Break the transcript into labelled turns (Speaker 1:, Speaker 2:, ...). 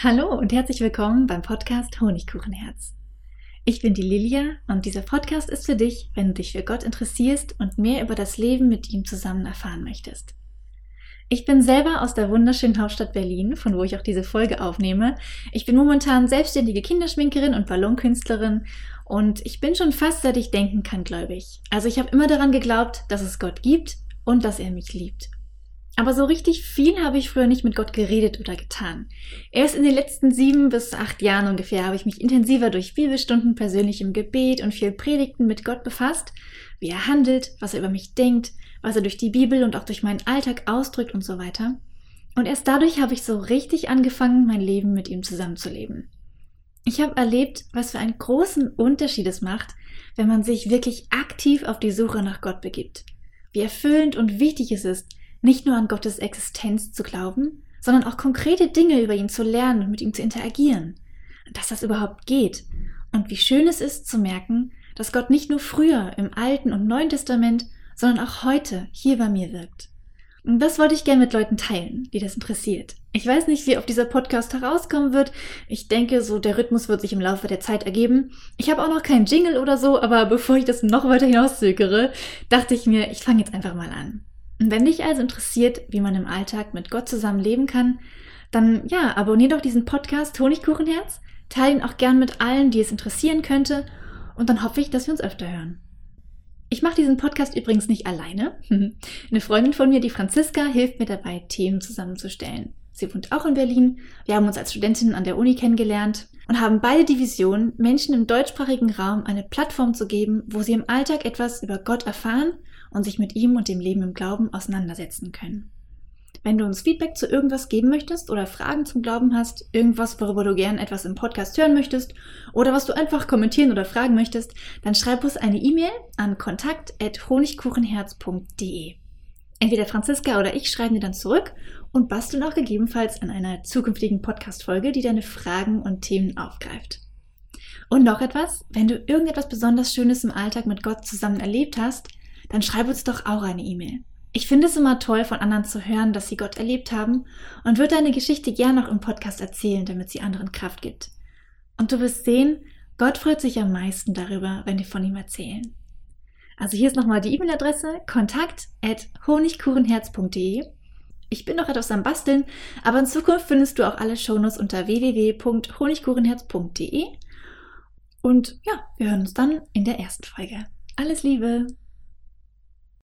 Speaker 1: Hallo und herzlich willkommen beim Podcast Honigkuchenherz. Ich bin die Lilia und dieser Podcast ist für dich, wenn du dich für Gott interessierst und mehr über das Leben mit ihm zusammen erfahren möchtest. Ich bin selber aus der wunderschönen Hauptstadt Berlin, von wo ich auch diese Folge aufnehme. Ich bin momentan selbstständige Kinderschminkerin und Ballonkünstlerin und ich bin schon fast seit ich denken kann gläubig. Also ich habe immer daran geglaubt, dass es Gott gibt und dass er mich liebt. Aber so richtig viel habe ich früher nicht mit Gott geredet oder getan. Erst in den letzten sieben bis acht Jahren ungefähr habe ich mich intensiver durch Bibelstunden persönlich im Gebet und viel Predigten mit Gott befasst, wie er handelt, was er über mich denkt, was er durch die Bibel und auch durch meinen Alltag ausdrückt und so weiter. Und erst dadurch habe ich so richtig angefangen, mein Leben mit ihm zusammenzuleben. Ich habe erlebt, was für einen großen Unterschied es macht, wenn man sich wirklich aktiv auf die Suche nach Gott begibt. Wie erfüllend und wichtig es ist, nicht nur an Gottes Existenz zu glauben, sondern auch konkrete Dinge über ihn zu lernen und mit ihm zu interagieren. Dass das überhaupt geht. Und wie schön es ist zu merken, dass Gott nicht nur früher im Alten und Neuen Testament, sondern auch heute hier bei mir wirkt. Und das wollte ich gerne mit Leuten teilen, die das interessiert. Ich weiß nicht, wie auf dieser Podcast herauskommen wird. Ich denke, so der Rhythmus wird sich im Laufe der Zeit ergeben. Ich habe auch noch keinen Jingle oder so, aber bevor ich das noch weiter hinauszögere, dachte ich mir, ich fange jetzt einfach mal an. Wenn dich also interessiert, wie man im Alltag mit Gott zusammen leben kann, dann ja, abonnier doch diesen Podcast Honigkuchenherz, teile ihn auch gern mit allen, die es interessieren könnte und dann hoffe ich, dass wir uns öfter hören. Ich mache diesen Podcast übrigens nicht alleine. Eine Freundin von mir, die Franziska, hilft mir dabei, Themen zusammenzustellen. Sie wohnt auch in Berlin. Wir haben uns als Studentinnen an der Uni kennengelernt und haben beide die Vision, Menschen im deutschsprachigen Raum eine Plattform zu geben, wo sie im Alltag etwas über Gott erfahren und sich mit ihm und dem Leben im Glauben auseinandersetzen können. Wenn du uns Feedback zu irgendwas geben möchtest oder Fragen zum Glauben hast, irgendwas, worüber du gern etwas im Podcast hören möchtest oder was du einfach kommentieren oder fragen möchtest, dann schreib uns eine E-Mail an kontakt.honigkuchenherz.de. Entweder Franziska oder ich schreiben dir dann zurück und basteln auch gegebenenfalls an einer zukünftigen Podcast-Folge, die deine Fragen und Themen aufgreift. Und noch etwas, wenn du irgendetwas besonders Schönes im Alltag mit Gott zusammen erlebt hast, dann schreib uns doch auch eine E-Mail. Ich finde es immer toll, von anderen zu hören, dass sie Gott erlebt haben und würde deine Geschichte gern noch im Podcast erzählen, damit sie anderen Kraft gibt. Und du wirst sehen, Gott freut sich am meisten darüber, wenn wir von ihm erzählen. Also hier ist nochmal die E-Mail-Adresse kontakt at honigkuchenherz.de. Ich bin noch etwas am Basteln, aber in Zukunft findest du auch alle Shownotes unter www.honigkuchenherz.de. Und ja, wir hören uns dann in der ersten Folge. Alles Liebe!